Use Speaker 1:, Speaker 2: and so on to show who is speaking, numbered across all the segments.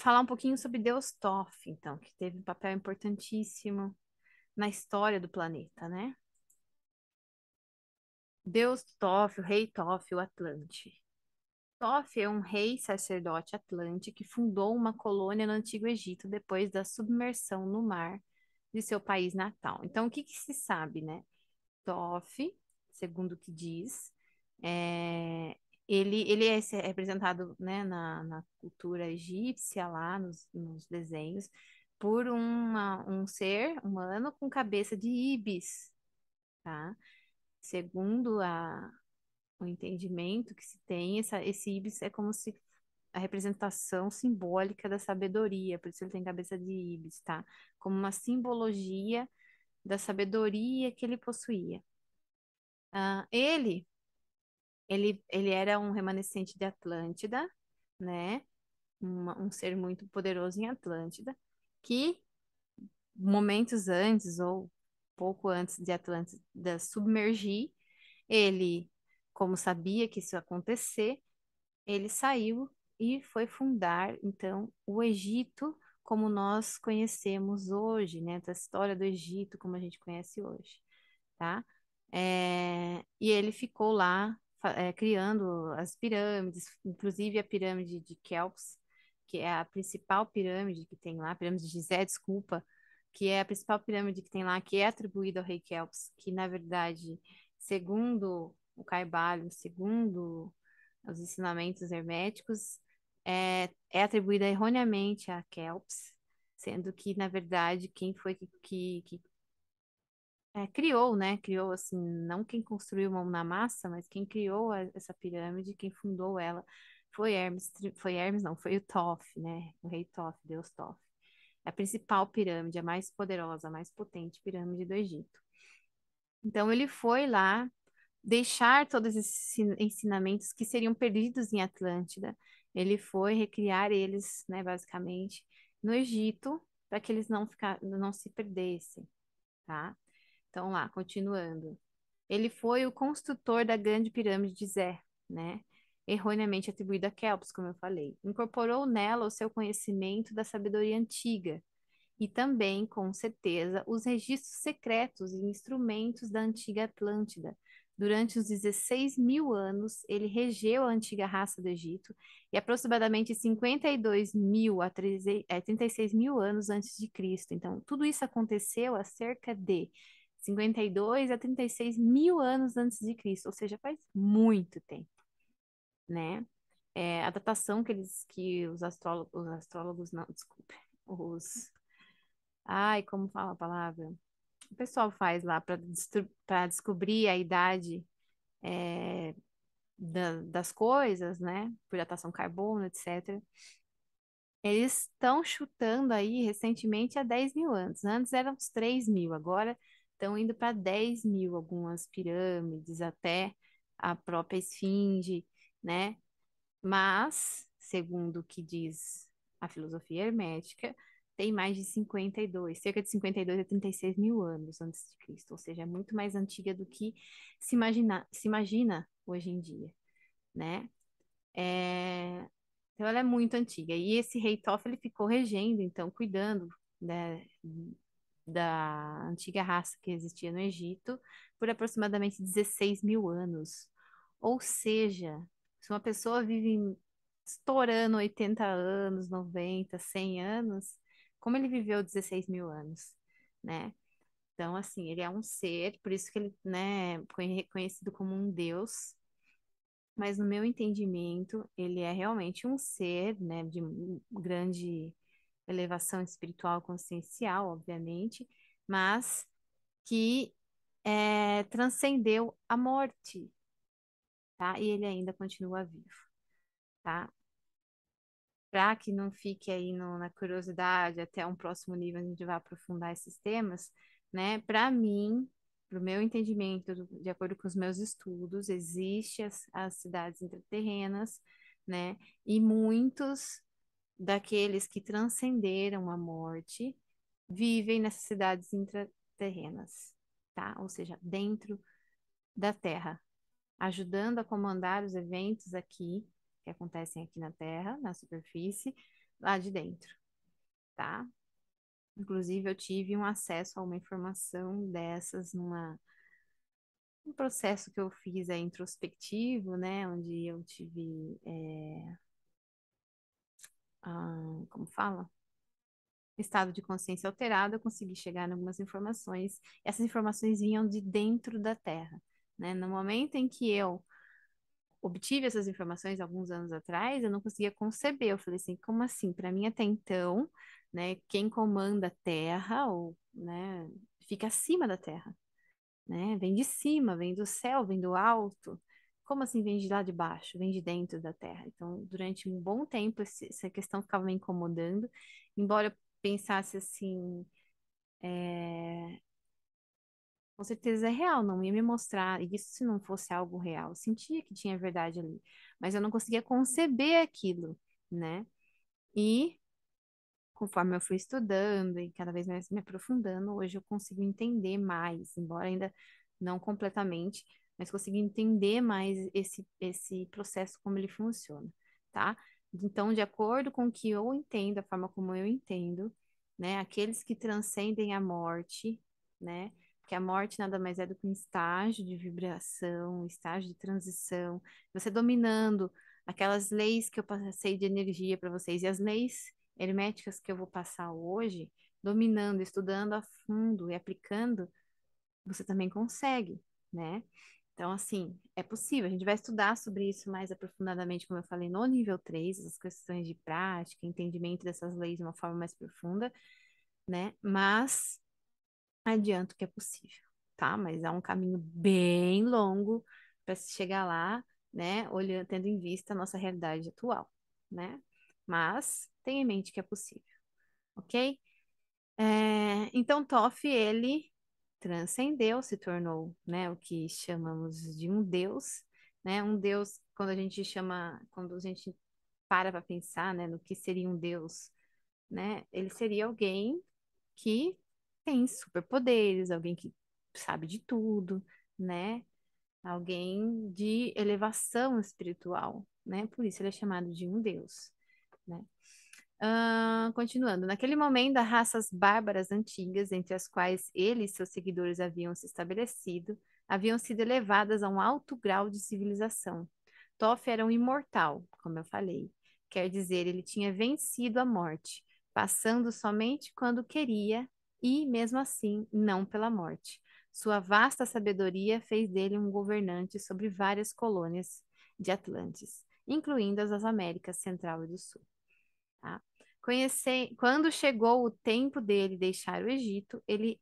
Speaker 1: falar um pouquinho sobre Deus Toff, então, que teve um papel importantíssimo na história do planeta, né? Deus Toff, o rei Toff, o Atlante. Toff é um rei sacerdote atlante que fundou uma colônia no Antigo Egito depois da submersão no mar de seu país natal. Então, o que, que se sabe, né? Toff, segundo o que diz, é, ele, ele é representado né, na, na cultura egípcia, lá nos, nos desenhos, por uma, um ser humano com cabeça de ibis, tá? Segundo a, o entendimento que se tem, essa, esse ibis é como se a representação simbólica da sabedoria, por isso ele tem cabeça de ibis, tá? Como uma simbologia da sabedoria que ele possuía. Uh, ele, ele, ele era um remanescente de Atlântida, né? Um ser muito poderoso em Atlântida, que momentos antes ou pouco antes de Atlântida submergir, ele, como sabia que isso ia acontecer, ele saiu e foi fundar, então, o Egito como nós conhecemos hoje, né? A história do Egito como a gente conhece hoje, tá? É, e ele ficou lá é, criando as pirâmides, inclusive a pirâmide de Kelps, que é a principal pirâmide que tem lá, a pirâmide de Gizé, desculpa, que é a principal pirâmide que tem lá, que é atribuída ao rei Kelps, que na verdade, segundo o Carvalho, segundo os ensinamentos herméticos, é, é atribuída erroneamente a Kelps, sendo que, na verdade, quem foi que, que, que é, criou, né? Criou, assim, não quem construiu mão na massa, mas quem criou a, essa pirâmide, quem fundou ela, foi Hermes, foi Hermes, não, foi o Thoth, né? O rei Thoth, Deus Thoth. A principal pirâmide, a mais poderosa, a mais potente pirâmide do Egito. Então, ele foi lá deixar todos esses ensinamentos que seriam perdidos em Atlântida. Ele foi recriar eles, né, basicamente, no Egito, para que eles não, ficar, não se perdessem, tá? Então, lá, continuando. Ele foi o construtor da grande pirâmide de Zé, né? Erroneamente atribuída a Kelps, como eu falei. Incorporou nela o seu conhecimento da sabedoria antiga e também, com certeza, os registros secretos e instrumentos da antiga Atlântida, Durante os 16 mil anos, ele regeu a antiga raça do Egito e aproximadamente 52 mil a 36 é, mil anos antes de Cristo. Então, tudo isso aconteceu há cerca de 52 a 36 mil anos antes de Cristo, ou seja, faz muito tempo, né? É, a datação que eles, que os astrólogos, os astrólogos não, desculpe, os, ai, como fala a palavra? o pessoal faz lá para descobrir a idade é, da, das coisas, né? Por datação carbono, etc. Eles estão chutando aí recentemente a 10 mil anos. Antes eram uns 3 mil, agora estão indo para 10 mil, algumas pirâmides, até a própria esfinge, né? Mas, segundo o que diz a filosofia hermética, tem mais de 52, cerca de 52 a 36 mil anos antes de Cristo, ou seja, é muito mais antiga do que se imagina, se imagina hoje em dia, né? É... Então ela é muito antiga. E esse rei Toff, ele ficou regendo, então, cuidando né, da antiga raça que existia no Egito por aproximadamente 16 mil anos. Ou seja, se uma pessoa vive estourando 80 anos, 90, 100 anos, como ele viveu 16 mil anos, né? Então, assim, ele é um ser, por isso que ele, né, foi reconhecido como um deus, mas no meu entendimento, ele é realmente um ser, né, de grande elevação espiritual consciencial, obviamente, mas que é, transcendeu a morte, tá? E ele ainda continua vivo, tá? para que não fique aí no, na curiosidade, até um próximo nível a gente vai aprofundar esses temas, né? Para mim, para o meu entendimento, de acordo com os meus estudos, existem as, as cidades intraterrenas, né? E muitos daqueles que transcenderam a morte vivem nessas cidades intraterrenas, tá? Ou seja, dentro da Terra, ajudando a comandar os eventos aqui que acontecem aqui na Terra, na superfície, lá de dentro, tá? Inclusive, eu tive um acesso a uma informação dessas numa um processo que eu fiz é introspectivo, né? Onde eu tive, é, ah, como fala? Estado de consciência alterado, eu consegui chegar em algumas informações. Essas informações vinham de dentro da Terra, né? No momento em que eu obtive essas informações alguns anos atrás, eu não conseguia conceber. Eu falei assim, como assim? Para mim até então, né, quem comanda a Terra, ou, né, fica acima da Terra, né? Vem de cima, vem do céu, vem do alto. Como assim vem de lá de baixo? Vem de dentro da Terra. Então, durante um bom tempo, esse, essa questão ficava me incomodando, embora eu pensasse assim, é, com certeza é real, não ia me mostrar isso se não fosse algo real. Eu sentia que tinha verdade ali, mas eu não conseguia conceber aquilo, né? E conforme eu fui estudando e cada vez mais me aprofundando, hoje eu consigo entender mais, embora ainda não completamente, mas consigo entender mais esse, esse processo, como ele funciona, tá? Então, de acordo com o que eu entendo, a forma como eu entendo, né, aqueles que transcendem a morte, né, que a morte nada mais é do que um estágio de vibração, um estágio de transição, você dominando aquelas leis que eu passei de energia para vocês, e as leis herméticas que eu vou passar hoje, dominando, estudando a fundo e aplicando, você também consegue, né? Então, assim, é possível. A gente vai estudar sobre isso mais aprofundadamente, como eu falei, no nível 3, essas questões de prática, entendimento dessas leis de uma forma mais profunda, né? Mas adianto que é possível, tá? Mas é um caminho bem longo para se chegar lá, né? Olhando, tendo em vista a nossa realidade atual, né? Mas tenha em mente que é possível, ok? É, então, Toff, ele transcendeu, se tornou, né, o que chamamos de um Deus, né? Um Deus, quando a gente chama, quando a gente para para pensar, né, no que seria um Deus, né? Ele seria alguém que tem superpoderes, alguém que sabe de tudo, né? Alguém de elevação espiritual, né? Por isso ele é chamado de um deus, né? Uh, continuando, naquele momento, as raças bárbaras antigas, entre as quais ele e seus seguidores haviam se estabelecido, haviam sido elevadas a um alto grau de civilização. Toff era um imortal, como eu falei, quer dizer, ele tinha vencido a morte, passando somente quando queria e, mesmo assim, não pela morte. Sua vasta sabedoria fez dele um governante sobre várias colônias de Atlantes, incluindo as das Américas Central e do Sul. Tá? Conhece... Quando chegou o tempo dele deixar o Egito, ele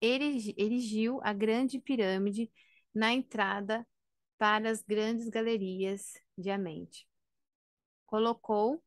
Speaker 1: erigiu a grande pirâmide na entrada para as grandes galerias de Amente. Colocou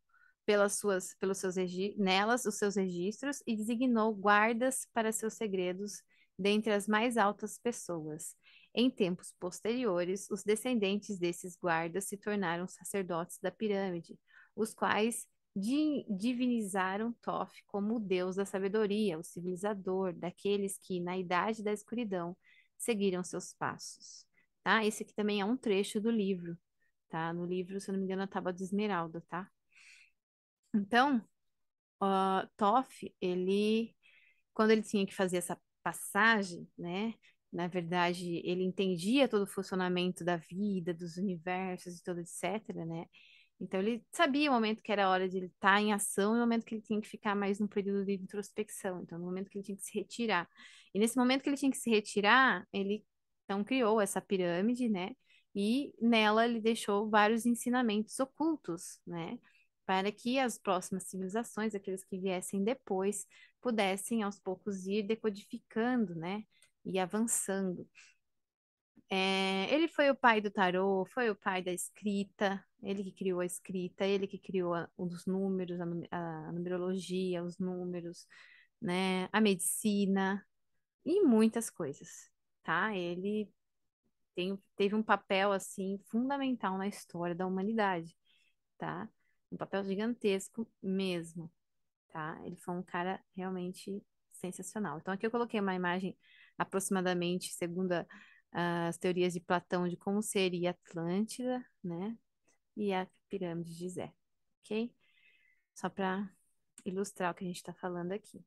Speaker 1: pelas suas, pelos seus nelas os seus registros e designou guardas para seus segredos dentre as mais altas pessoas. Em tempos posteriores, os descendentes desses guardas se tornaram sacerdotes da pirâmide, os quais divinizaram Thoth como o deus da sabedoria, o civilizador, daqueles que, na idade da escuridão, seguiram seus passos. Tá? Esse aqui também é um trecho do livro, tá? No livro, se não me engano, a Tábua de Esmeralda, tá? Então, uh, Toff, ele, quando ele tinha que fazer essa passagem, né? Na verdade, ele entendia todo o funcionamento da vida, dos universos e tudo, etc, né? Então, ele sabia o momento que era hora de ele estar em ação e o momento que ele tinha que ficar mais num período de introspecção. Então, no momento que ele tinha que se retirar. E nesse momento que ele tinha que se retirar, ele, então, criou essa pirâmide, né? E nela ele deixou vários ensinamentos ocultos, né? para que as próximas civilizações, aqueles que viessem depois, pudessem aos poucos ir decodificando, né, e avançando. É, ele foi o pai do tarô, foi o pai da escrita, ele que criou a escrita, ele que criou a, os números, a, a numerologia, os números, né, a medicina e muitas coisas, tá? Ele tem, teve um papel assim fundamental na história da humanidade, tá? um papel gigantesco mesmo, tá? Ele foi um cara realmente sensacional. Então aqui eu coloquei uma imagem aproximadamente, segundo a, as teorias de Platão, de como seria Atlântida, né? E a pirâmide de Zé, ok? Só para ilustrar o que a gente está falando aqui.